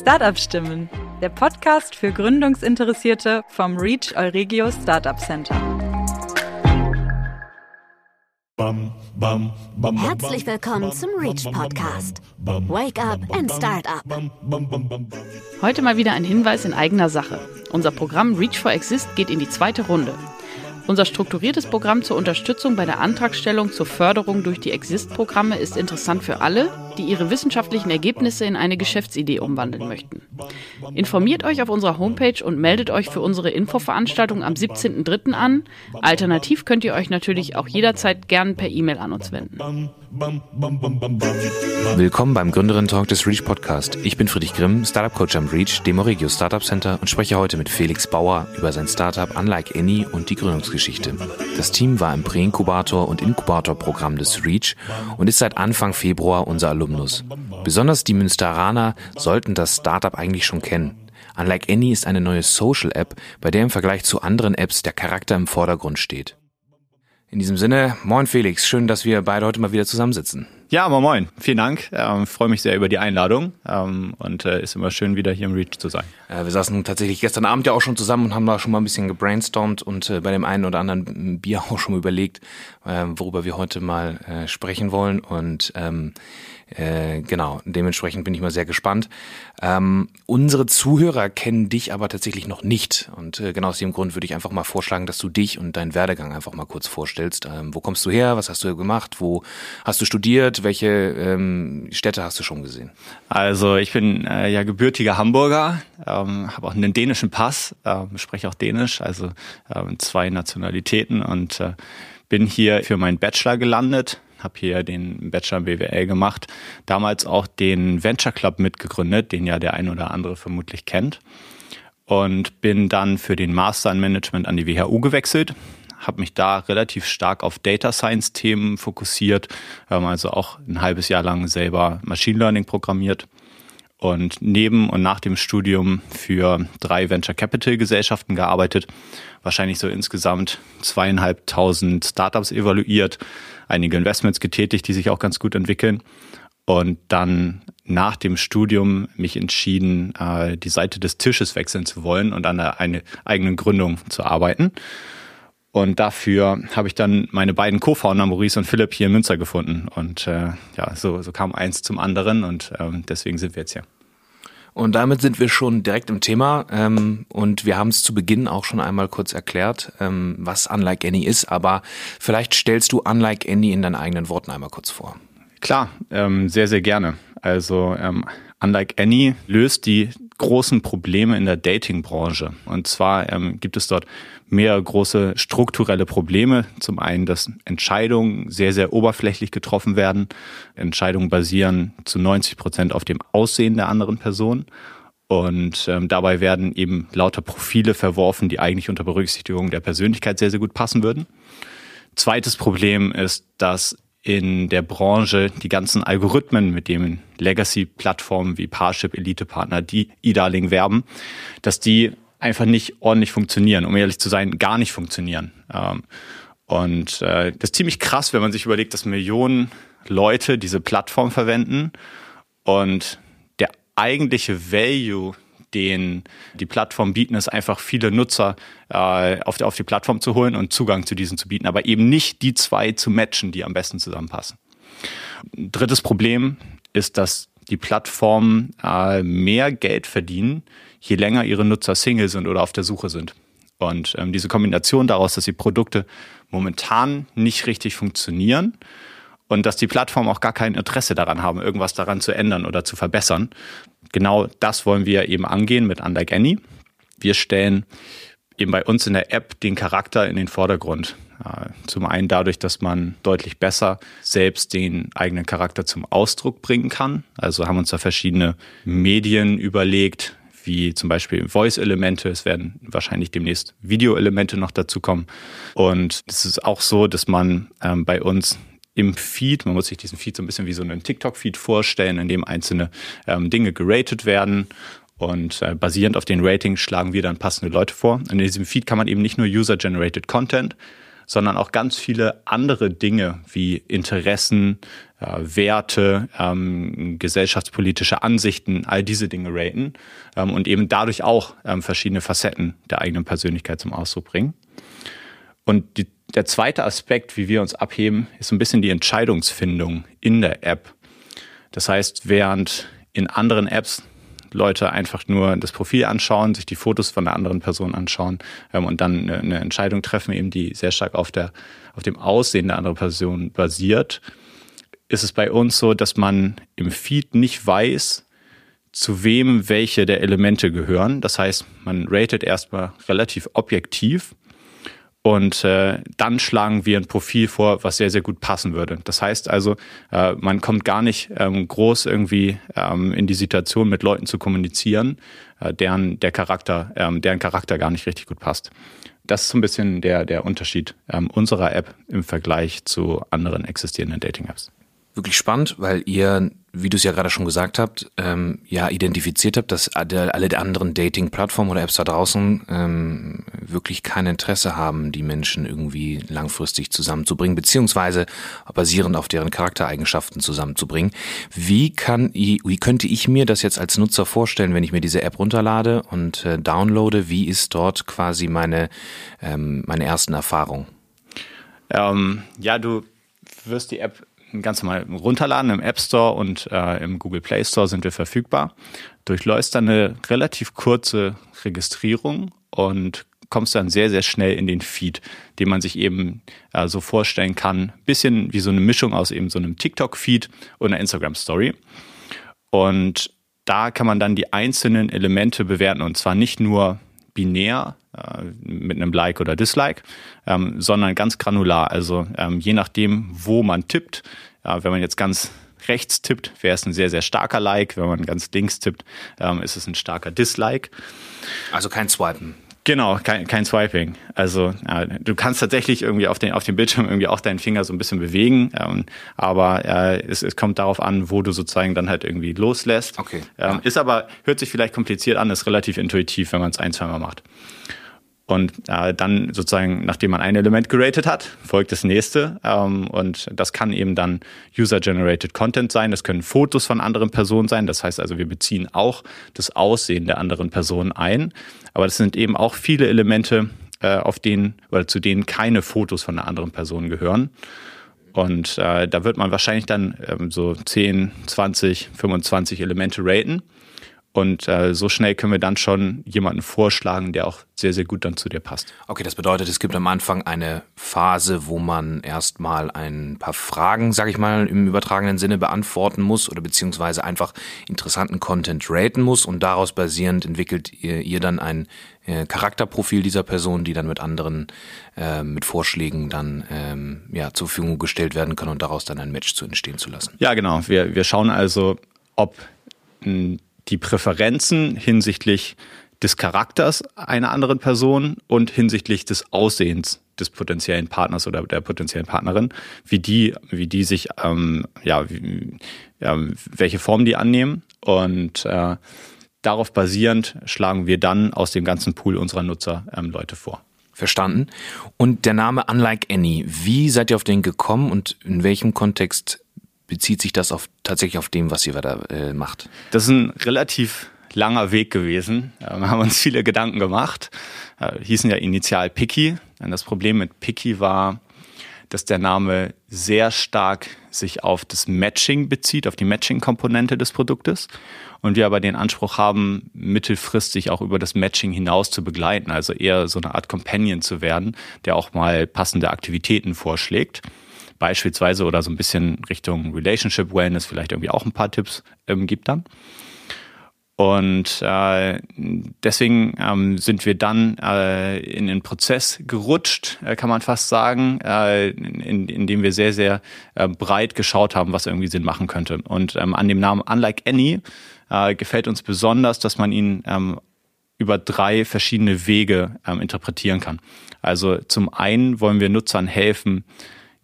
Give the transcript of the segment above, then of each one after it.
Startup Stimmen, der Podcast für Gründungsinteressierte vom Reach Euregio Startup Center. Herzlich willkommen zum Reach Podcast. Wake up and start up. Heute mal wieder ein Hinweis in eigener Sache. Unser Programm Reach for Exist geht in die zweite Runde. Unser strukturiertes Programm zur Unterstützung bei der Antragstellung zur Förderung durch die Exist-Programme ist interessant für alle, die ihre wissenschaftlichen Ergebnisse in eine Geschäftsidee umwandeln möchten. Informiert euch auf unserer Homepage und meldet euch für unsere Infoveranstaltung am 17.03. an. Alternativ könnt ihr euch natürlich auch jederzeit gern per E-Mail an uns wenden. Willkommen beim Gründerin Talk des Reach Podcast. Ich bin Friedrich Grimm, Startup Coach am Reach, dem Regio Startup Center und spreche heute mit Felix Bauer über sein Startup Unlike Any und die Gründungsgeschichte. Das Team war im Präinkubator und Inkubator-Programm des Reach und ist seit Anfang Februar unser Alumnus. Besonders die Münsteraner sollten das Startup eigentlich schon kennen. Unlike Any ist eine neue Social-App, bei der im Vergleich zu anderen Apps der Charakter im Vordergrund steht. In diesem Sinne, moin Felix, schön, dass wir beide heute mal wieder zusammensitzen. Ja, moin, moin. Vielen Dank. Ähm, Freue mich sehr über die Einladung ähm, und äh, ist immer schön, wieder hier im Reach zu sein. Äh, wir saßen tatsächlich gestern Abend ja auch schon zusammen und haben da schon mal ein bisschen gebrainstormt und äh, bei dem einen oder anderen Bier auch schon mal überlegt, äh, worüber wir heute mal äh, sprechen wollen. Und ähm, äh, genau, dementsprechend bin ich mal sehr gespannt. Ähm, unsere Zuhörer kennen dich aber tatsächlich noch nicht. Und äh, genau aus dem Grund würde ich einfach mal vorschlagen, dass du dich und deinen Werdegang einfach mal kurz vorstellst. Ähm, wo kommst du her? Was hast du gemacht? Wo hast du studiert? Welche ähm, Städte hast du schon gesehen? Also ich bin äh, ja gebürtiger Hamburger, ähm, habe auch einen dänischen Pass, äh, spreche auch Dänisch, also äh, zwei Nationalitäten und äh, bin hier für meinen Bachelor gelandet habe hier den Bachelor BWL gemacht, damals auch den Venture Club mitgegründet, den ja der ein oder andere vermutlich kennt. Und bin dann für den Master in Management an die WHU gewechselt, habe mich da relativ stark auf Data Science Themen fokussiert, also auch ein halbes Jahr lang selber Machine Learning programmiert und neben und nach dem Studium für drei Venture Capital Gesellschaften gearbeitet, wahrscheinlich so insgesamt zweieinhalbtausend Startups evaluiert, einige Investments getätigt, die sich auch ganz gut entwickeln und dann nach dem Studium mich entschieden, äh, die Seite des Tisches wechseln zu wollen und an einer eigenen Gründung zu arbeiten. Und dafür habe ich dann meine beiden Co-Founder, Maurice und Philipp, hier in Münster gefunden. Und äh, ja, so, so kam eins zum anderen und ähm, deswegen sind wir jetzt hier. Und damit sind wir schon direkt im Thema ähm, und wir haben es zu Beginn auch schon einmal kurz erklärt, ähm, was Unlike Any ist, aber vielleicht stellst du Unlike Any in deinen eigenen Worten einmal kurz vor. Klar, ähm, sehr, sehr gerne. Also ähm, Unlike Any löst die großen Probleme in der Dating-Branche. Und zwar ähm, gibt es dort mehrere große strukturelle Probleme. Zum einen, dass Entscheidungen sehr, sehr oberflächlich getroffen werden. Entscheidungen basieren zu 90 Prozent auf dem Aussehen der anderen Person. Und ähm, dabei werden eben lauter Profile verworfen, die eigentlich unter Berücksichtigung der Persönlichkeit sehr, sehr gut passen würden. Zweites Problem ist, dass in der Branche die ganzen Algorithmen, mit denen Legacy-Plattformen wie Parship, Elite-Partner, die E-Darling werben, dass die einfach nicht ordentlich funktionieren, um ehrlich zu sein, gar nicht funktionieren. Ähm, und äh, das ist ziemlich krass, wenn man sich überlegt, dass Millionen Leute diese Plattform verwenden und der eigentliche Value, den die Plattform bieten, ist einfach viele Nutzer äh, auf, die, auf die Plattform zu holen und Zugang zu diesen zu bieten, aber eben nicht die zwei zu matchen, die am besten zusammenpassen. Drittes Problem ist, dass die Plattformen äh, mehr Geld verdienen, je länger ihre Nutzer Single sind oder auf der Suche sind. Und ähm, diese Kombination daraus, dass die Produkte momentan nicht richtig funktionieren und dass die Plattformen auch gar kein Interesse daran haben, irgendwas daran zu ändern oder zu verbessern, genau das wollen wir eben angehen mit Unlike Any. Wir stellen eben bei uns in der App den Charakter in den Vordergrund. Zum einen dadurch, dass man deutlich besser selbst den eigenen Charakter zum Ausdruck bringen kann. Also haben uns da verschiedene Medien überlegt, wie zum Beispiel Voice-Elemente. Es werden wahrscheinlich demnächst Video-Elemente noch dazu kommen. Und es ist auch so, dass man ähm, bei uns im Feed, man muss sich diesen Feed so ein bisschen wie so einen TikTok-Feed vorstellen, in dem einzelne ähm, Dinge geratet werden und äh, basierend auf den Ratings schlagen wir dann passende Leute vor. Und in diesem Feed kann man eben nicht nur User-Generated Content, sondern auch ganz viele andere Dinge wie Interessen, äh, Werte, ähm, gesellschaftspolitische Ansichten, all diese Dinge raten ähm, und eben dadurch auch ähm, verschiedene Facetten der eigenen Persönlichkeit zum Ausdruck bringen. Und die, der zweite Aspekt, wie wir uns abheben, ist so ein bisschen die Entscheidungsfindung in der App. Das heißt, während in anderen Apps Leute einfach nur das Profil anschauen, sich die Fotos von der anderen Person anschauen ähm, und dann eine, eine, Entscheidung treffen, eben die sehr stark auf, der, auf dem Aussehen der anderen Person basiert, ist es bei uns so, dass man im Feed nicht weiß, zu wem welche der Elemente gehören. Das heißt, man ratet erstmal relativ objektiv und äh, dann schlagen wir ein Profil vor, was sehr, sehr gut passen würde. Das heißt also, äh, man kommt gar nicht ähm, groß irgendwie ähm, in die Situation, mit Leuten zu kommunizieren, äh, deren der Charakter, ähm, deren Charakter gar nicht richtig gut passt. Das ist so ein bisschen der, der Unterschied ähm, unserer App im Vergleich zu anderen existierenden Dating-Apps wirklich spannend, weil ihr, wie du es ja gerade schon gesagt habt, ähm, ja identifiziert habt, dass alle der anderen Dating-Plattformen oder Apps da draußen ähm, wirklich kein Interesse haben, die Menschen irgendwie langfristig zusammenzubringen, beziehungsweise basierend auf deren Charaktereigenschaften zusammenzubringen. Wie kann wie könnte ich mir das jetzt als Nutzer vorstellen, wenn ich mir diese App runterlade und äh, downloade? Wie ist dort quasi meine, ähm, meine ersten Erfahrungen? Ähm, ja, du wirst die App ganz normal runterladen im App Store und äh, im Google Play Store sind wir verfügbar. Durchläufst dann eine relativ kurze Registrierung und kommst dann sehr, sehr schnell in den Feed, den man sich eben äh, so vorstellen kann. Bisschen wie so eine Mischung aus eben so einem TikTok-Feed und einer Instagram-Story. Und da kann man dann die einzelnen Elemente bewerten und zwar nicht nur binär äh, mit einem Like oder Dislike, ähm, sondern ganz granular. Also ähm, je nachdem, wo man tippt, äh, wenn man jetzt ganz rechts tippt, wäre es ein sehr, sehr starker Like. Wenn man ganz links tippt, ähm, ist es ein starker Dislike. Also kein Swipen. Genau, kein, kein Swiping. Also ja, du kannst tatsächlich irgendwie auf den, auf dem Bildschirm irgendwie auch deinen Finger so ein bisschen bewegen, ähm, aber äh, es, es kommt darauf an, wo du sozusagen dann halt irgendwie loslässt. Okay. Ähm, ja. Ist aber, hört sich vielleicht kompliziert an, ist relativ intuitiv, wenn man es ein, zweimal macht. Und äh, dann sozusagen, nachdem man ein Element geratet hat, folgt das nächste. Ähm, und das kann eben dann User-Generated Content sein. Das können Fotos von anderen Personen sein. Das heißt also, wir beziehen auch das Aussehen der anderen Person ein. Aber das sind eben auch viele Elemente, äh, auf denen oder zu denen keine Fotos von einer anderen Person gehören. Und äh, da wird man wahrscheinlich dann ähm, so 10, 20, 25 Elemente raten. Und äh, so schnell können wir dann schon jemanden vorschlagen, der auch sehr, sehr gut dann zu dir passt. Okay, das bedeutet, es gibt am Anfang eine Phase, wo man erstmal ein paar Fragen, sag ich mal, im übertragenen Sinne beantworten muss oder beziehungsweise einfach interessanten Content raten muss und daraus basierend entwickelt ihr, ihr dann ein äh, Charakterprofil dieser Person, die dann mit anderen, äh, mit Vorschlägen dann ähm, ja, zur Verfügung gestellt werden kann und daraus dann ein Match zu entstehen zu lassen. Ja, genau. Wir, wir schauen also, ob ein die Präferenzen hinsichtlich des Charakters einer anderen Person und hinsichtlich des Aussehens des potenziellen Partners oder der potenziellen Partnerin, wie die, wie die sich, ähm, ja, wie, ja, welche Form die annehmen und äh, darauf basierend schlagen wir dann aus dem ganzen Pool unserer Nutzer ähm, Leute vor. Verstanden. Und der Name Unlike Any, wie seid ihr auf den gekommen und in welchem Kontext bezieht sich das auf, tatsächlich auf dem, was ihr da äh, macht? Das ist ein relativ langer Weg gewesen. Wir haben uns viele Gedanken gemacht. Äh, hießen ja initial Picky. Das Problem mit Picky war, dass der Name sehr stark sich auf das Matching bezieht, auf die Matching-Komponente des Produktes. Und wir aber den Anspruch haben, mittelfristig auch über das Matching hinaus zu begleiten, also eher so eine Art Companion zu werden, der auch mal passende Aktivitäten vorschlägt beispielsweise oder so ein bisschen Richtung Relationship Wellness vielleicht irgendwie auch ein paar Tipps ähm, gibt dann. Und äh, deswegen ähm, sind wir dann äh, in den Prozess gerutscht, äh, kann man fast sagen, äh, in, in dem wir sehr, sehr äh, breit geschaut haben, was irgendwie Sinn machen könnte. Und ähm, an dem Namen Unlike Any äh, gefällt uns besonders, dass man ihn ähm, über drei verschiedene Wege ähm, interpretieren kann. Also zum einen wollen wir Nutzern helfen,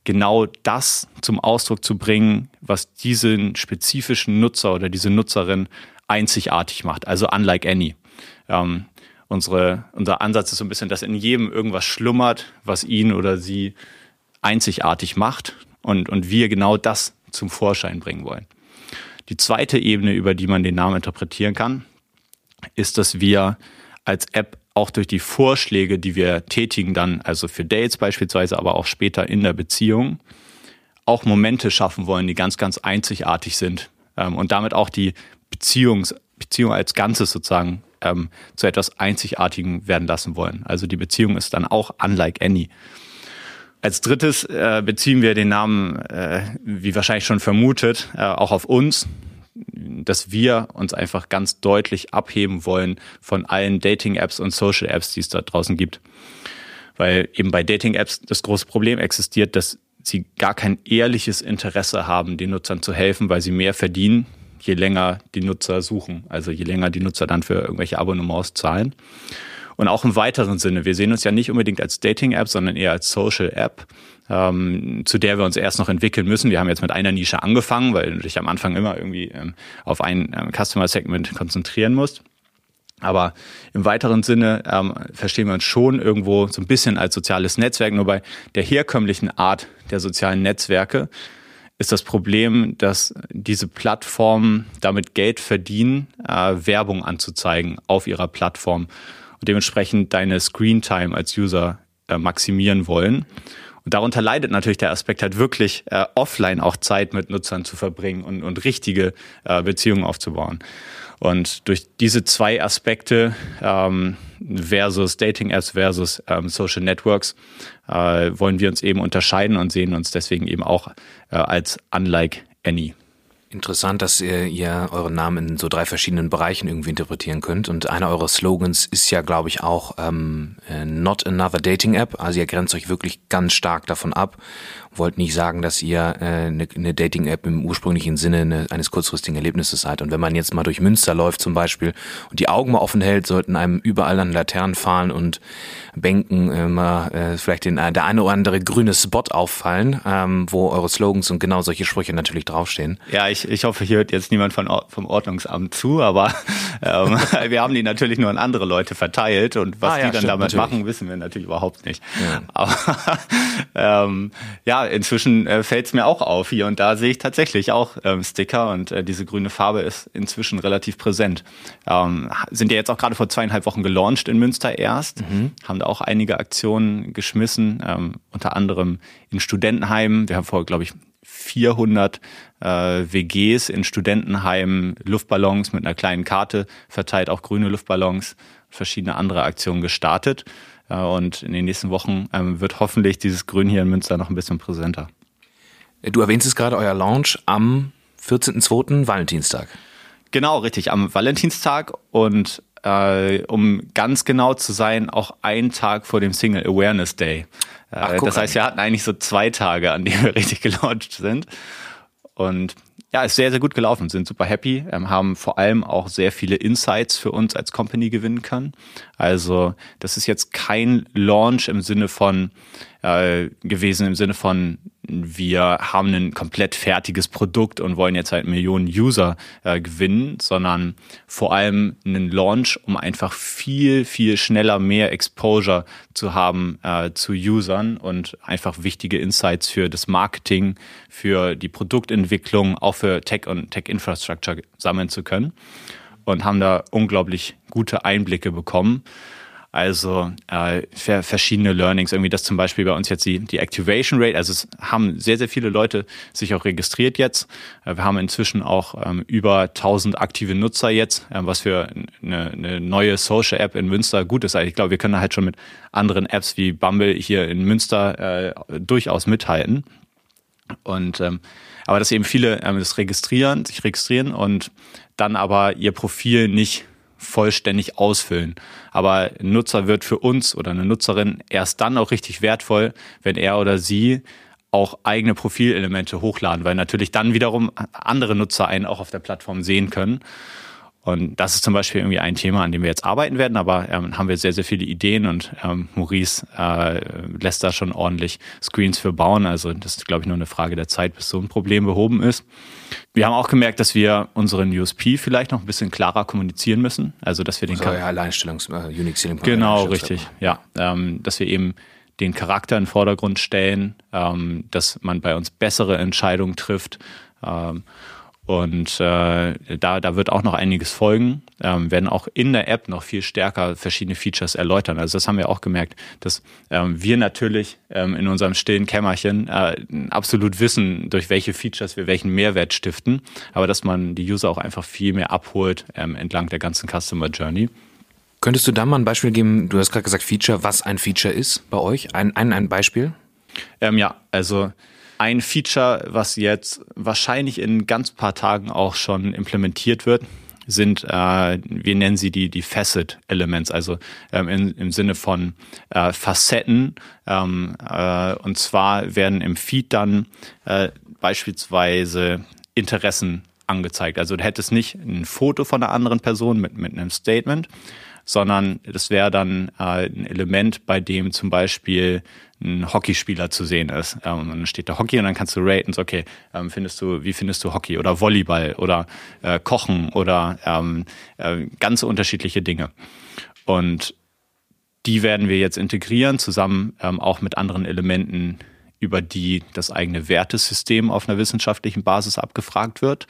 genau das zum Ausdruck zu bringen, was diesen spezifischen Nutzer oder diese Nutzerin einzigartig macht, also unlike any. Ähm, unsere, unser Ansatz ist so ein bisschen, dass in jedem irgendwas schlummert, was ihn oder sie einzigartig macht und, und wir genau das zum Vorschein bringen wollen. Die zweite Ebene, über die man den Namen interpretieren kann, ist, dass wir als App auch durch die Vorschläge, die wir tätigen, dann, also für Dates beispielsweise, aber auch später in der Beziehung, auch Momente schaffen wollen, die ganz, ganz einzigartig sind ähm, und damit auch die Beziehungs, Beziehung als Ganzes sozusagen ähm, zu etwas Einzigartigem werden lassen wollen. Also die Beziehung ist dann auch unlike any. Als drittes äh, beziehen wir den Namen, äh, wie wahrscheinlich schon vermutet, äh, auch auf uns, dass wir uns einfach ganz deutlich abheben wollen von allen Dating-Apps und Social-Apps, die es da draußen gibt. Weil eben bei Dating-Apps das große Problem existiert, dass sie gar kein ehrliches Interesse haben, den Nutzern zu helfen, weil sie mehr verdienen, je länger die Nutzer suchen. Also je länger die Nutzer dann für irgendwelche Abonnements zahlen. Und auch im weiteren Sinne. Wir sehen uns ja nicht unbedingt als Dating-App, sondern eher als Social-App, ähm, zu der wir uns erst noch entwickeln müssen. Wir haben jetzt mit einer Nische angefangen, weil du dich am Anfang immer irgendwie ähm, auf ein ähm, Customer-Segment konzentrieren musst. Aber im weiteren Sinne ähm, verstehen wir uns schon irgendwo so ein bisschen als soziales Netzwerk. Nur bei der herkömmlichen Art der sozialen Netzwerke ist das Problem, dass diese Plattformen damit Geld verdienen, äh, Werbung anzuzeigen auf ihrer Plattform und dementsprechend deine Screentime als User äh, maximieren wollen. Und darunter leidet natürlich der Aspekt halt wirklich äh, offline auch Zeit mit Nutzern zu verbringen und, und richtige äh, Beziehungen aufzubauen. Und durch diese zwei Aspekte ähm, versus Dating-Apps versus ähm, Social Networks äh, wollen wir uns eben unterscheiden und sehen uns deswegen eben auch äh, als unlike any. Interessant, dass ihr, ihr euren Namen in so drei verschiedenen Bereichen irgendwie interpretieren könnt. Und einer eurer Slogans ist ja, glaube ich, auch ähm, äh, Not Another Dating App. Also ihr grenzt euch wirklich ganz stark davon ab wollt nicht sagen, dass ihr äh, eine, eine Dating-App im ursprünglichen Sinne eine, eines kurzfristigen Erlebnisses seid. Und wenn man jetzt mal durch Münster läuft zum Beispiel und die Augen mal offen hält, sollten einem überall an Laternen fahren und Bänken äh, mal äh, vielleicht den, der eine oder andere grüne Spot auffallen, ähm, wo eure Slogans und genau solche Sprüche natürlich draufstehen. Ja, ich, ich hoffe, hier hört jetzt niemand von, vom Ordnungsamt zu, aber ähm, wir haben die natürlich nur an andere Leute verteilt und was ah, ja, die dann stimmt, damit natürlich. machen, wissen wir natürlich überhaupt nicht. Ja. Aber ähm, ja, inzwischen äh, fällt es mir auch auf. Hier und da sehe ich tatsächlich auch ähm, Sticker und äh, diese grüne Farbe ist inzwischen relativ präsent. Ähm, sind ja jetzt auch gerade vor zweieinhalb Wochen gelauncht in Münster erst, mhm. haben da auch einige Aktionen geschmissen, ähm, unter anderem in Studentenheimen. Wir haben vor, glaube ich, 400 äh, WGs in Studentenheimen Luftballons mit einer kleinen Karte verteilt, auch grüne Luftballons, verschiedene andere Aktionen gestartet. Und in den nächsten Wochen ähm, wird hoffentlich dieses Grün hier in Münster noch ein bisschen präsenter. Du erwähnst es gerade, euer Launch am 14.02. Valentinstag. Genau, richtig, am Valentinstag und äh, um ganz genau zu sein, auch einen Tag vor dem Single Awareness Day. Äh, Ach, das heißt, wir hatten eigentlich so zwei Tage, an denen wir richtig gelauncht sind. Und ja, ist sehr, sehr gut gelaufen, sind super happy, ähm, haben vor allem auch sehr viele Insights für uns als Company gewinnen können. Also das ist jetzt kein Launch im Sinne von äh, gewesen, im Sinne von wir haben ein komplett fertiges Produkt und wollen jetzt halt Millionen User äh, gewinnen, sondern vor allem einen Launch, um einfach viel, viel schneller mehr Exposure zu haben äh, zu Usern und einfach wichtige Insights für das Marketing, für die Produktentwicklung, auch für Tech und Tech-Infrastructure sammeln zu können und haben da unglaublich gute Einblicke bekommen. Also äh, verschiedene Learnings, irgendwie das zum Beispiel bei uns jetzt die, die Activation Rate, also es haben sehr, sehr viele Leute sich auch registriert jetzt. Äh, wir haben inzwischen auch ähm, über 1000 aktive Nutzer jetzt, äh, was für eine, eine neue Social App in Münster gut ist. Also ich glaube, wir können halt schon mit anderen Apps wie Bumble hier in Münster äh, durchaus mithalten. Und ähm, aber dass eben viele ähm, das registrieren, sich registrieren und dann aber ihr Profil nicht vollständig ausfüllen. Aber ein Nutzer wird für uns oder eine Nutzerin erst dann auch richtig wertvoll, wenn er oder sie auch eigene Profilelemente hochladen, weil natürlich dann wiederum andere Nutzer einen auch auf der Plattform sehen können. Und das ist zum Beispiel irgendwie ein Thema, an dem wir jetzt arbeiten werden, aber ähm, haben wir sehr, sehr viele Ideen und ähm, Maurice äh, lässt da schon ordentlich Screens für bauen. Also das ist, glaube ich, nur eine Frage der Zeit, bis so ein Problem behoben ist. Wir haben auch gemerkt, dass wir unseren USP vielleicht noch ein bisschen klarer kommunizieren müssen. Also dass wir den also, ja, Alleinstellungs äh, Unique Selling Point. Genau, richtig. Ja, ähm, dass wir eben den Charakter in den Vordergrund stellen, ähm, dass man bei uns bessere Entscheidungen trifft. Ähm, und äh, da, da wird auch noch einiges folgen. Ähm, werden auch in der App noch viel stärker verschiedene Features erläutern. Also das haben wir auch gemerkt, dass ähm, wir natürlich ähm, in unserem stillen Kämmerchen äh, absolut wissen, durch welche Features wir welchen Mehrwert stiften, aber dass man die User auch einfach viel mehr abholt ähm, entlang der ganzen Customer Journey. Könntest du da mal ein Beispiel geben? Du hast gerade gesagt Feature, was ein Feature ist bei euch? Ein, ein, ein Beispiel? Ähm, ja, also ein Feature, was jetzt wahrscheinlich in ganz paar Tagen auch schon implementiert wird, sind, äh, wir nennen sie die, die Facet Elements, also ähm, in, im Sinne von äh, Facetten. Ähm, äh, und zwar werden im Feed dann äh, beispielsweise Interessen angezeigt. Also du hättest nicht ein Foto von einer anderen Person mit, mit einem Statement, sondern das wäre dann äh, ein Element, bei dem zum Beispiel ein Hockeyspieler zu sehen ist. Ähm, und dann steht da Hockey und dann kannst du raten, so, okay, ähm, findest du, wie findest du Hockey oder Volleyball oder äh, Kochen oder ähm, äh, ganz unterschiedliche Dinge. Und die werden wir jetzt integrieren, zusammen auch mit anderen Elementen, über die das eigene Wertesystem auf einer wissenschaftlichen Basis abgefragt wird.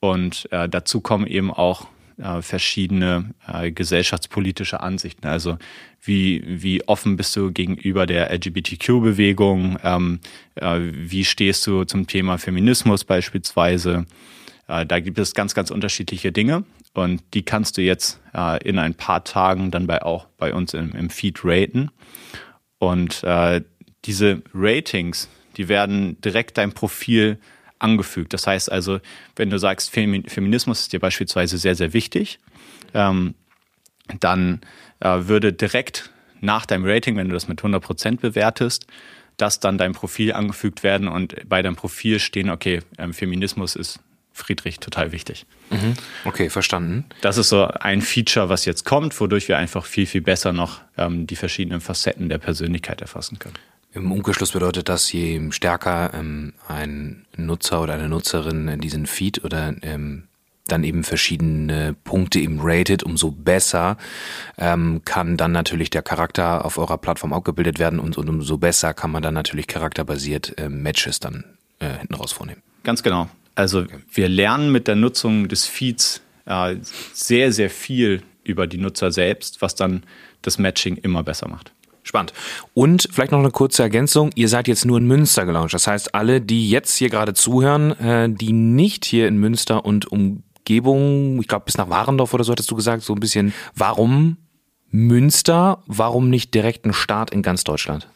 Und äh, dazu kommen eben auch äh, verschiedene äh, gesellschaftspolitische Ansichten. Also wie, wie offen bist du gegenüber der LGBTQ-Bewegung? Ähm, äh, wie stehst du zum Thema Feminismus beispielsweise? Äh, da gibt es ganz, ganz unterschiedliche Dinge und die kannst du jetzt äh, in ein paar Tagen dann bei auch bei uns im, im Feed raten. Und äh, diese Ratings, die werden direkt dein Profil angefügt. Das heißt also, wenn du sagst, Feminismus ist dir beispielsweise sehr, sehr wichtig, ähm, dann äh, würde direkt nach deinem Rating, wenn du das mit 100% bewertest, das dann dein Profil angefügt werden und bei deinem Profil stehen, okay, ähm, Feminismus ist Friedrich total wichtig. Mhm. Okay, verstanden. Das ist so ein Feature, was jetzt kommt, wodurch wir einfach viel, viel besser noch ähm, die verschiedenen Facetten der Persönlichkeit erfassen können. Im Umkehrschluss bedeutet das, je stärker ähm, ein Nutzer oder eine Nutzerin diesen Feed oder ähm, dann eben verschiedene Punkte eben rated, umso besser ähm, kann dann natürlich der Charakter auf eurer Plattform abgebildet werden und, und umso besser kann man dann natürlich charakterbasiert äh, Matches dann äh, hinten raus vornehmen. Ganz genau. Also okay. wir lernen mit der Nutzung des Feeds äh, sehr, sehr viel über die Nutzer selbst, was dann das Matching immer besser macht. Spannend. Und vielleicht noch eine kurze Ergänzung. Ihr seid jetzt nur in Münster gelauncht. Das heißt, alle, die jetzt hier gerade zuhören, äh, die nicht hier in Münster und Umgebung, ich glaube bis nach Warendorf oder so hattest du gesagt, so ein bisschen, warum Münster? Warum nicht direkt ein Start in ganz Deutschland?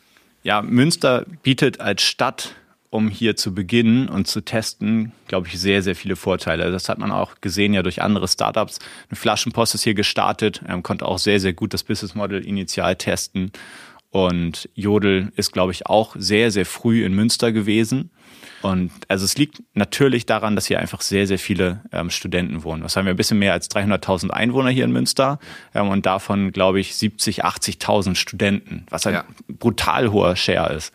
Ja, Münster bietet als Stadt um hier zu beginnen und zu testen, glaube ich, sehr, sehr viele Vorteile. Das hat man auch gesehen ja durch andere Startups. Eine Flaschenpost ist hier gestartet, ähm, konnte auch sehr, sehr gut das Business Model initial testen. Und Jodel ist, glaube ich, auch sehr, sehr früh in Münster gewesen. Und also es liegt natürlich daran, dass hier einfach sehr, sehr viele ähm, Studenten wohnen. Was haben wir? Ein bisschen mehr als 300.000 Einwohner hier in Münster ähm, und davon, glaube ich, 70, 80.000 Studenten, was ein ja. brutal hoher Share ist.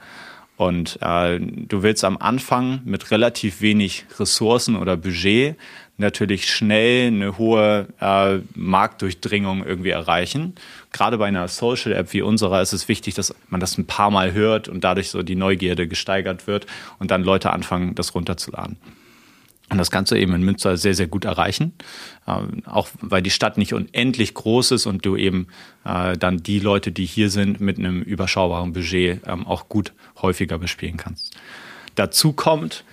Und äh, du willst am Anfang mit relativ wenig Ressourcen oder Budget natürlich schnell eine hohe äh, Marktdurchdringung irgendwie erreichen. Gerade bei einer Social App wie unserer ist es wichtig, dass man das ein paar Mal hört und dadurch so die Neugierde gesteigert wird und dann Leute anfangen, das runterzuladen. Und das kannst du eben in Münster sehr, sehr gut erreichen. Ähm, auch weil die Stadt nicht unendlich groß ist und du eben äh, dann die Leute, die hier sind, mit einem überschaubaren Budget ähm, auch gut häufiger bespielen kannst. Dazu kommt,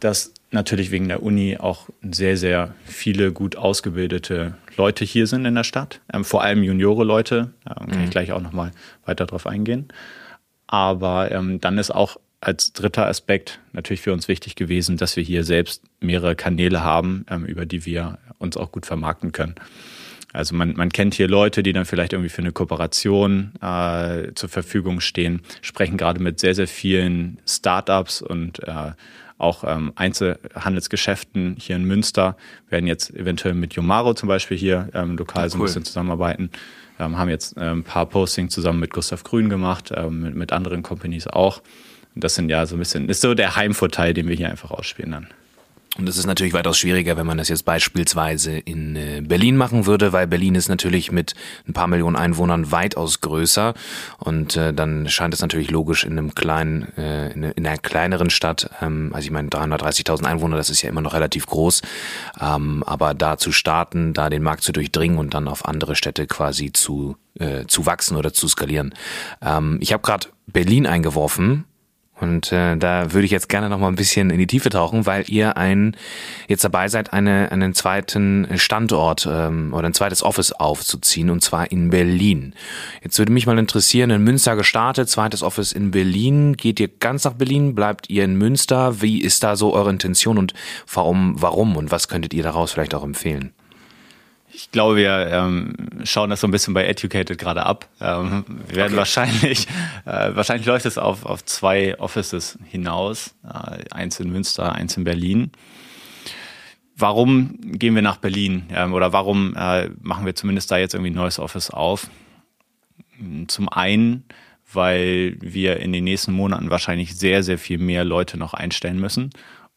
dass natürlich wegen der Uni auch sehr, sehr viele gut ausgebildete Leute hier sind in der Stadt. Ähm, vor allem Juniore-Leute. Da kann mhm. ich gleich auch nochmal weiter drauf eingehen. Aber ähm, dann ist auch als dritter Aspekt natürlich für uns wichtig gewesen, dass wir hier selbst mehrere Kanäle haben, ähm, über die wir uns auch gut vermarkten können. Also man, man kennt hier Leute, die dann vielleicht irgendwie für eine Kooperation äh, zur Verfügung stehen, sprechen gerade mit sehr, sehr vielen Startups und äh, auch ähm, Einzelhandelsgeschäften hier in Münster werden jetzt eventuell mit Yomaro zum Beispiel hier ähm, lokal cool. so ein bisschen zusammenarbeiten. Ähm, haben jetzt ähm, ein paar Postings zusammen mit Gustav Grün gemacht, ähm, mit, mit anderen Companies auch. Das sind ja so ein bisschen, ist so der Heimvorteil, den wir hier einfach ausspielen dann. Und es ist natürlich weitaus schwieriger, wenn man das jetzt beispielsweise in äh, Berlin machen würde, weil Berlin ist natürlich mit ein paar Millionen Einwohnern weitaus größer. Und äh, dann scheint es natürlich logisch in einem kleinen, äh, in, in einer kleineren Stadt, ähm, also ich meine 330.000 Einwohner, das ist ja immer noch relativ groß, ähm, aber da zu starten, da den Markt zu durchdringen und dann auf andere Städte quasi zu, äh, zu wachsen oder zu skalieren. Ähm, ich habe gerade Berlin eingeworfen und äh, da würde ich jetzt gerne noch mal ein bisschen in die Tiefe tauchen, weil ihr ein jetzt dabei seid, eine, einen zweiten Standort ähm, oder ein zweites Office aufzuziehen, und zwar in Berlin. Jetzt würde mich mal interessieren, in Münster gestartet, zweites Office in Berlin. Geht ihr ganz nach Berlin? Bleibt ihr in Münster? Wie ist da so eure Intention und warum, warum und was könntet ihr daraus vielleicht auch empfehlen? Ich glaube, wir ähm, schauen das so ein bisschen bei Educated gerade ab. Ähm, wir werden okay. wahrscheinlich, äh, wahrscheinlich läuft es auf, auf zwei Offices hinaus. Äh, eins in Münster, eins in Berlin. Warum gehen wir nach Berlin? Ähm, oder warum äh, machen wir zumindest da jetzt irgendwie ein neues Office auf? Zum einen, weil wir in den nächsten Monaten wahrscheinlich sehr, sehr viel mehr Leute noch einstellen müssen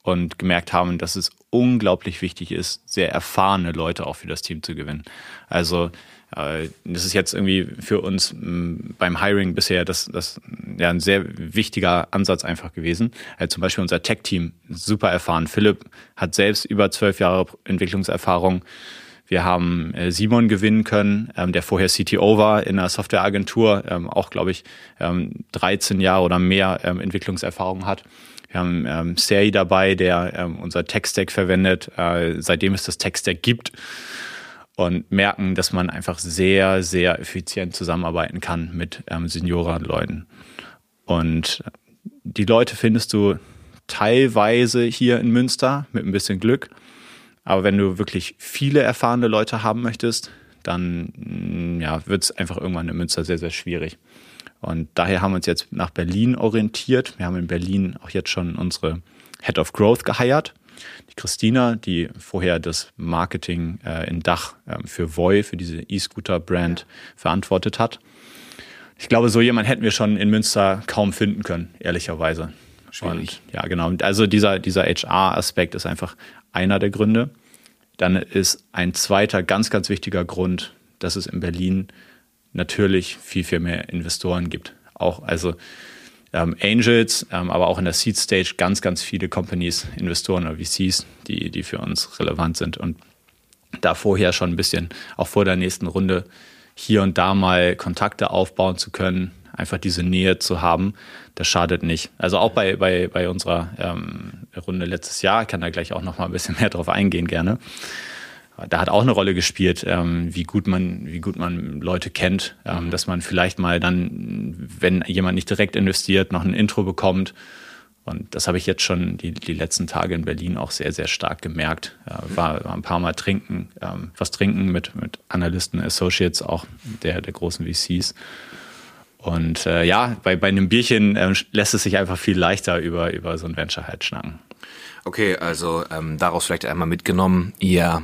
und gemerkt haben, dass es unglaublich wichtig ist, sehr erfahrene Leute auch für das Team zu gewinnen. Also äh, das ist jetzt irgendwie für uns beim Hiring bisher das, das ja ein sehr wichtiger Ansatz einfach gewesen. Also zum Beispiel unser Tech-Team, super erfahren. Philipp hat selbst über zwölf Jahre Entwicklungserfahrung. Wir haben äh, Simon gewinnen können, ähm, der vorher CTO war in einer Softwareagentur, ähm, auch glaube ich ähm, 13 Jahre oder mehr ähm, Entwicklungserfahrung hat. Wir haben ähm, Seri dabei, der ähm, unser Tech-Stack verwendet, äh, seitdem es das Tech-Stack gibt und merken, dass man einfach sehr, sehr effizient zusammenarbeiten kann mit ähm, Seniorenleuten. Und die Leute findest du teilweise hier in Münster mit ein bisschen Glück. Aber wenn du wirklich viele erfahrene Leute haben möchtest, dann mm, ja, wird es einfach irgendwann in Münster sehr, sehr schwierig. Und daher haben wir uns jetzt nach Berlin orientiert. Wir haben in Berlin auch jetzt schon unsere Head of Growth geheiert. Die Christina, die vorher das Marketing äh, in Dach äh, für Voy, für diese E-Scooter-Brand verantwortet hat. Ich glaube, so jemand hätten wir schon in Münster kaum finden können, ehrlicherweise. Schwierig. Und, ja, genau. Also dieser, dieser HR-Aspekt ist einfach einer der Gründe. Dann ist ein zweiter ganz, ganz wichtiger Grund, dass es in Berlin natürlich viel, viel mehr Investoren gibt. Auch also ähm, Angels, ähm, aber auch in der Seed Stage ganz, ganz viele Companies, Investoren oder VCs, die, die für uns relevant sind. Und da vorher schon ein bisschen, auch vor der nächsten Runde, hier und da mal Kontakte aufbauen zu können, einfach diese Nähe zu haben, das schadet nicht. Also auch bei, bei, bei unserer ähm, Runde letztes Jahr, ich kann da gleich auch noch mal ein bisschen mehr drauf eingehen gerne da hat auch eine Rolle gespielt, ähm, wie gut man, wie gut man Leute kennt, ähm, mhm. dass man vielleicht mal dann, wenn jemand nicht direkt investiert, noch ein Intro bekommt. Und das habe ich jetzt schon die, die letzten Tage in Berlin auch sehr, sehr stark gemerkt. Ja, war, war ein paar Mal trinken, ähm, was trinken mit, mit Analysten, Associates, auch der, der großen VCs. Und äh, ja, bei, bei einem Bierchen äh, lässt es sich einfach viel leichter über, über so ein Venture halt schnacken. Okay, also ähm, daraus vielleicht einmal mitgenommen, ihr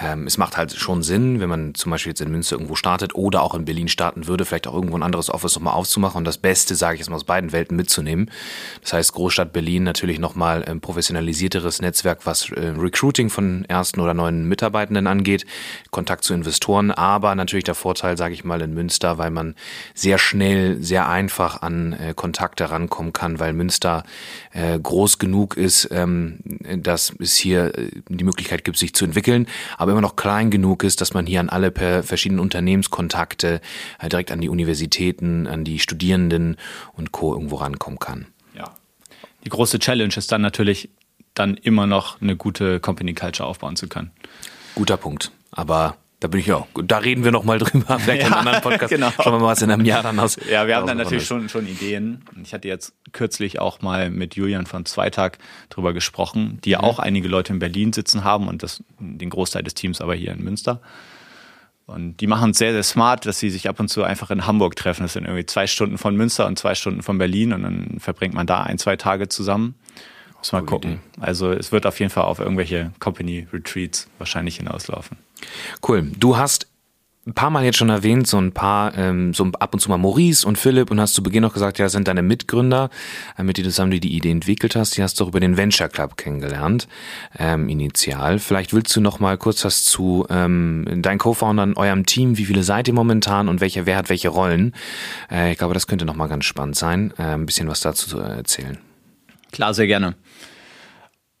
ähm, es macht halt schon Sinn, wenn man zum Beispiel jetzt in Münster irgendwo startet oder auch in Berlin starten würde, vielleicht auch irgendwo ein anderes Office nochmal aufzumachen und das Beste, sage ich jetzt mal, aus beiden Welten mitzunehmen. Das heißt, Großstadt Berlin natürlich nochmal ein professionalisierteres Netzwerk, was äh, Recruiting von ersten oder neuen Mitarbeitenden angeht, Kontakt zu Investoren, aber natürlich der Vorteil, sage ich mal, in Münster, weil man sehr schnell, sehr einfach an äh, Kontakte rankommen kann, weil Münster äh, groß genug ist, ähm, dass es hier äh, die Möglichkeit gibt, sich zu entwickeln aber immer noch klein genug ist, dass man hier an alle per verschiedenen Unternehmenskontakte, äh, direkt an die Universitäten, an die Studierenden und Co. irgendwo rankommen kann. Ja. Die große Challenge ist dann natürlich, dann immer noch eine gute Company Culture aufbauen zu können. Guter Punkt. Aber da bin ich auch. Da reden wir noch mal drüber, vielleicht ja, in einem anderen Podcast. Genau. Schauen wir mal, was in einem Jahr dann aus. Ja, wir haben dann natürlich schon, schon Ideen. Ich hatte jetzt kürzlich auch mal mit Julian von Zweitag drüber gesprochen, die ja mhm. auch einige Leute in Berlin sitzen haben und das, den Großteil des Teams aber hier in Münster. Und die machen es sehr, sehr smart, dass sie sich ab und zu einfach in Hamburg treffen. Das sind irgendwie zwei Stunden von Münster und zwei Stunden von Berlin und dann verbringt man da ein, zwei Tage zusammen. Muss mal gucken. Idee. Also es wird auf jeden Fall auf irgendwelche Company Retreats wahrscheinlich hinauslaufen. Cool. Du hast ein paar Mal jetzt schon erwähnt, so ein paar, ähm, so ab und zu mal Maurice und Philipp und hast zu Beginn noch gesagt, ja, das sind deine Mitgründer, äh, mit denen du zusammen die Idee entwickelt hast. Die hast du auch über den Venture Club kennengelernt, ähm, initial. Vielleicht willst du noch mal kurz was zu ähm, deinen Co-Foundern, eurem Team, wie viele seid ihr momentan und welcher, wer hat welche Rollen? Äh, ich glaube, das könnte noch mal ganz spannend sein, äh, ein bisschen was dazu zu erzählen. Klar, sehr gerne.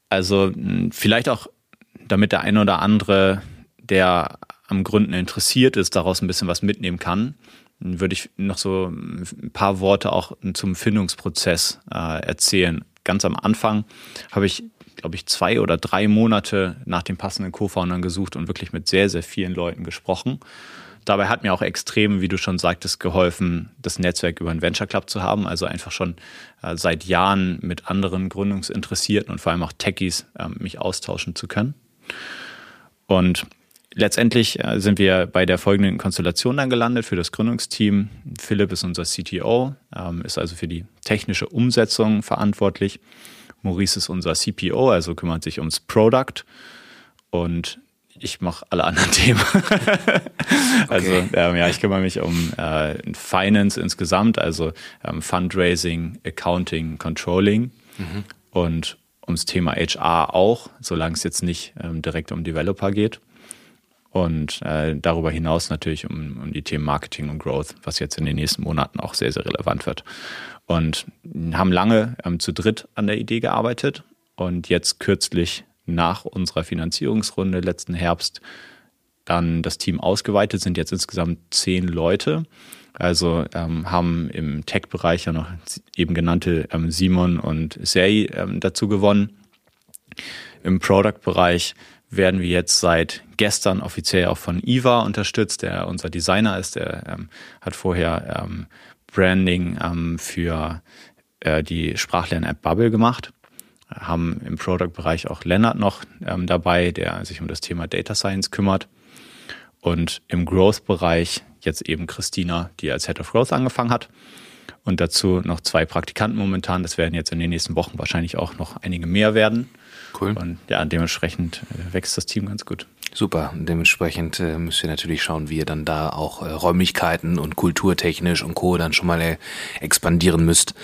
Also vielleicht auch, damit der eine oder andere, der am Gründen interessiert ist, daraus ein bisschen was mitnehmen kann, würde ich noch so ein paar Worte auch zum Findungsprozess äh, erzählen. Ganz am Anfang habe ich, glaube ich, zwei oder drei Monate nach den passenden Co-Foundern gesucht und wirklich mit sehr, sehr vielen Leuten gesprochen. Dabei hat mir auch extrem, wie du schon sagtest, geholfen, das Netzwerk über einen Venture Club zu haben. Also einfach schon äh, seit Jahren mit anderen Gründungsinteressierten und vor allem auch Techies äh, mich austauschen zu können. Und letztendlich äh, sind wir bei der folgenden Konstellation dann gelandet für das Gründungsteam. Philipp ist unser CTO, ähm, ist also für die technische Umsetzung verantwortlich. Maurice ist unser CPO, also kümmert sich ums Product. Und ich mache alle anderen Themen. also okay. ähm, ja, ich kümmere mich um äh, Finance insgesamt, also ähm, Fundraising, Accounting, Controlling mhm. und ums Thema HR auch, solange es jetzt nicht ähm, direkt um Developer geht. Und äh, darüber hinaus natürlich um, um die Themen Marketing und Growth, was jetzt in den nächsten Monaten auch sehr, sehr relevant wird. Und haben lange ähm, zu dritt an der Idee gearbeitet und jetzt kürzlich nach unserer Finanzierungsrunde letzten Herbst dann das Team ausgeweitet, sind jetzt insgesamt zehn Leute. Also ähm, haben im Tech-Bereich ja noch eben genannte ähm, Simon und Sei ähm, dazu gewonnen. Im Product-Bereich werden wir jetzt seit gestern offiziell auch von Iva unterstützt, der unser Designer ist. Der ähm, hat vorher ähm, Branding ähm, für äh, die Sprachlern-App Bubble gemacht. Haben im Product-Bereich auch Lennart noch ähm, dabei, der sich um das Thema Data Science kümmert. Und im Growth-Bereich jetzt eben Christina, die als Head of Growth angefangen hat. Und dazu noch zwei Praktikanten momentan. Das werden jetzt in den nächsten Wochen wahrscheinlich auch noch einige mehr werden. Cool. Und ja, dementsprechend äh, wächst das Team ganz gut. Super. Dementsprechend äh, müsst ihr natürlich schauen, wie ihr dann da auch äh, Räumlichkeiten und kulturtechnisch und Co. dann schon mal äh, expandieren müsst.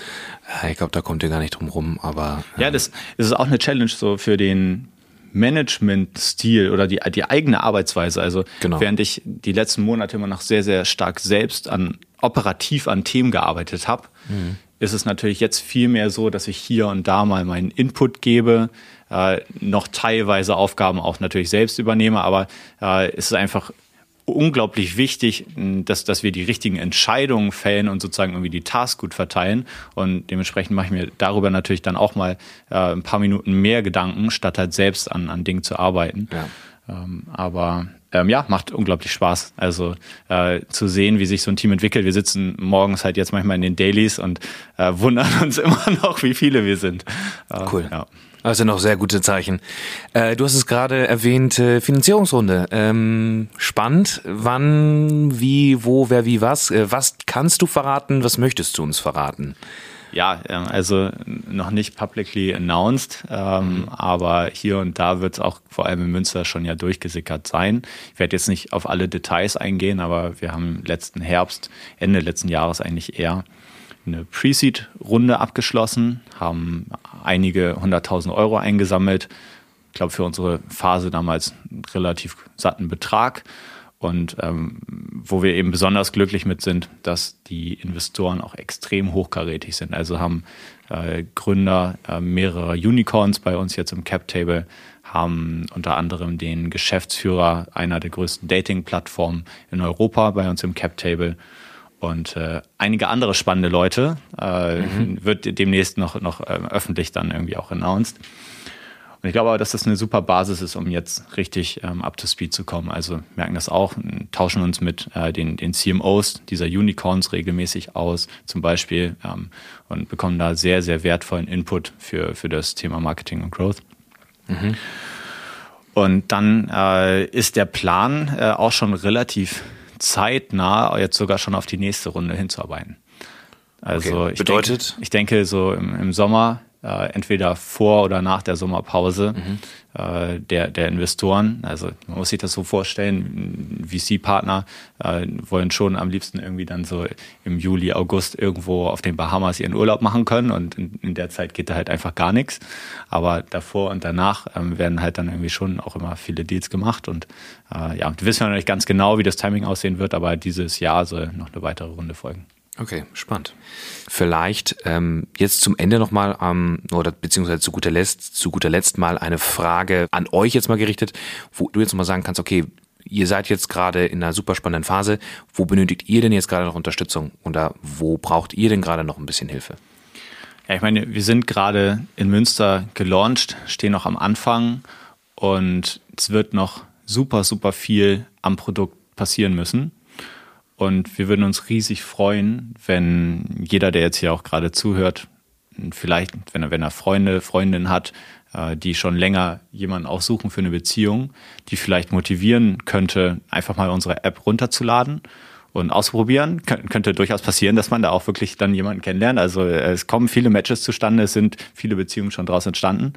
Äh, ich glaube, da kommt ihr gar nicht drum rum, aber. Ja, das, das ist auch eine Challenge so für den Management-Stil oder die, die eigene Arbeitsweise. Also genau. während ich die letzten Monate immer noch sehr, sehr stark selbst an operativ an Themen gearbeitet habe, mhm. Ist es natürlich jetzt viel mehr so, dass ich hier und da mal meinen Input gebe, äh, noch teilweise Aufgaben auch natürlich selbst übernehme, aber äh, es ist einfach unglaublich wichtig, dass, dass wir die richtigen Entscheidungen fällen und sozusagen irgendwie die Tasks gut verteilen. Und dementsprechend mache ich mir darüber natürlich dann auch mal äh, ein paar Minuten mehr Gedanken, statt halt selbst an, an Dingen zu arbeiten. Ja. Ähm, aber ähm, ja, macht unglaublich Spaß. Also äh, zu sehen, wie sich so ein Team entwickelt. Wir sitzen morgens halt jetzt manchmal in den Dailies und äh, wundern uns immer noch, wie viele wir sind. Äh, cool. Ja. Sind noch sehr gute Zeichen. Äh, du hast es gerade erwähnt, äh, Finanzierungsrunde. Ähm, spannend. Wann, wie, wo, wer, wie, was. Äh, was kannst du verraten? Was möchtest du uns verraten? Ja, ähm, also noch nicht publicly announced, ähm, mhm. aber hier und da wird es auch vor allem in Münster schon ja durchgesickert sein. Ich werde jetzt nicht auf alle Details eingehen, aber wir haben letzten Herbst, Ende letzten Jahres eigentlich eher eine Pre-Seed-Runde abgeschlossen, haben einige hunderttausend Euro eingesammelt. Ich glaube, für unsere Phase damals einen relativ satten Betrag und ähm, wo wir eben besonders glücklich mit sind, dass die Investoren auch extrem hochkarätig sind. Also haben äh, Gründer äh, mehrerer Unicorns bei uns jetzt im Cap Table, haben unter anderem den Geschäftsführer einer der größten Dating-Plattformen in Europa bei uns im Cap Table und äh, einige andere spannende Leute. Äh, mhm. Wird demnächst noch, noch äh, öffentlich dann irgendwie auch announced. Und ich glaube aber, dass das eine super Basis ist, um jetzt richtig ähm, up to speed zu kommen. Also merken das auch, tauschen uns mit äh, den, den CMOs dieser Unicorns regelmäßig aus, zum Beispiel, ähm, und bekommen da sehr, sehr wertvollen Input für, für das Thema Marketing und Growth. Mhm. Und dann äh, ist der Plan äh, auch schon relativ zeitnah, jetzt sogar schon auf die nächste Runde hinzuarbeiten. Also okay. Bedeutet? Ich denke, ich denke so im, im Sommer äh, entweder vor oder nach der Sommerpause mhm. äh, der, der Investoren. Also man muss sich das so vorstellen, VC-Partner äh, wollen schon am liebsten irgendwie dann so im Juli, August irgendwo auf den Bahamas ihren Urlaub machen können und in, in der Zeit geht da halt einfach gar nichts. Aber davor und danach ähm, werden halt dann irgendwie schon auch immer viele Deals gemacht und äh, ja, wir wissen ja noch nicht ganz genau, wie das Timing aussehen wird, aber dieses Jahr soll noch eine weitere Runde folgen. Okay, spannend. Vielleicht ähm, jetzt zum Ende nochmal ähm, oder beziehungsweise zu guter Letzt, zu guter Letzt mal eine Frage an euch jetzt mal gerichtet, wo du jetzt nochmal sagen kannst, okay, ihr seid jetzt gerade in einer super spannenden Phase. Wo benötigt ihr denn jetzt gerade noch Unterstützung oder wo braucht ihr denn gerade noch ein bisschen Hilfe? Ja, ich meine, wir sind gerade in Münster gelauncht, stehen noch am Anfang und es wird noch super, super viel am Produkt passieren müssen. Und wir würden uns riesig freuen, wenn jeder, der jetzt hier auch gerade zuhört, vielleicht, wenn er, wenn er Freunde, Freundinnen hat, äh, die schon länger jemanden auch suchen für eine Beziehung, die vielleicht motivieren könnte, einfach mal unsere App runterzuladen und ausprobieren. Kön könnte durchaus passieren, dass man da auch wirklich dann jemanden kennenlernt. Also äh, es kommen viele Matches zustande, es sind viele Beziehungen schon daraus entstanden.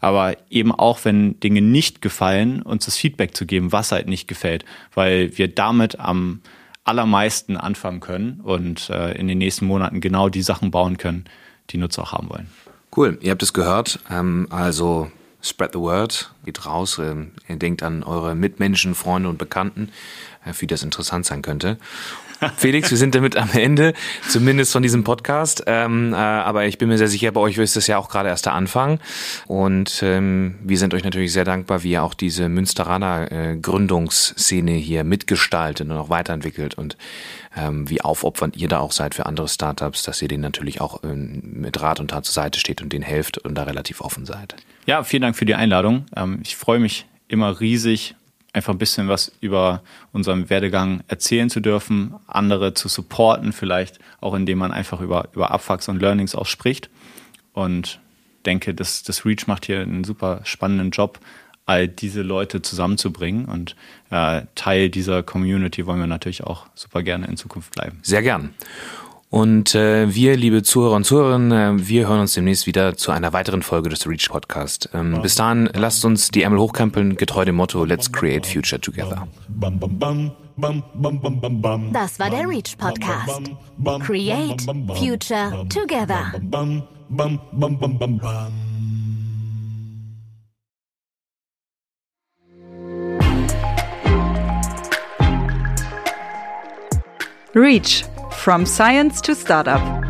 Aber eben auch, wenn Dinge nicht gefallen, uns das Feedback zu geben, was halt nicht gefällt, weil wir damit am allermeisten anfangen können und äh, in den nächsten Monaten genau die Sachen bauen können, die Nutzer auch haben wollen. Cool, ihr habt es gehört. Ähm, also spread the word, geht raus, ihr denkt an eure Mitmenschen, Freunde und Bekannten, äh, für die das interessant sein könnte. Felix, wir sind damit am Ende, zumindest von diesem Podcast. Ähm, äh, aber ich bin mir sehr sicher, bei euch ist es ja auch gerade erst der Anfang. Und ähm, wir sind euch natürlich sehr dankbar, wie ihr auch diese Münsteraner äh, Gründungsszene hier mitgestaltet und auch weiterentwickelt und ähm, wie aufopfernd ihr da auch seid für andere Startups, dass ihr denen natürlich auch ähm, mit Rat und Tat zur Seite steht und denen helft und da relativ offen seid. Ja, vielen Dank für die Einladung. Ähm, ich freue mich immer riesig, einfach ein bisschen was über unseren Werdegang erzählen zu dürfen, andere zu supporten, vielleicht auch indem man einfach über, über Abfucks und Learnings auch spricht. Und denke, dass das Reach macht hier einen super spannenden Job, all diese Leute zusammenzubringen. Und äh, Teil dieser Community wollen wir natürlich auch super gerne in Zukunft bleiben. Sehr gern. Und äh, wir, liebe Zuhörer und Zuhörerinnen, äh, wir hören uns demnächst wieder zu einer weiteren Folge des Reach Podcast. Ähm, bis dahin, lasst uns die Ärmel hochkrempeln, getreu dem Motto Let's Create Future Together. Das war der Reach Podcast. Create Future Together. Reach From Science to Startup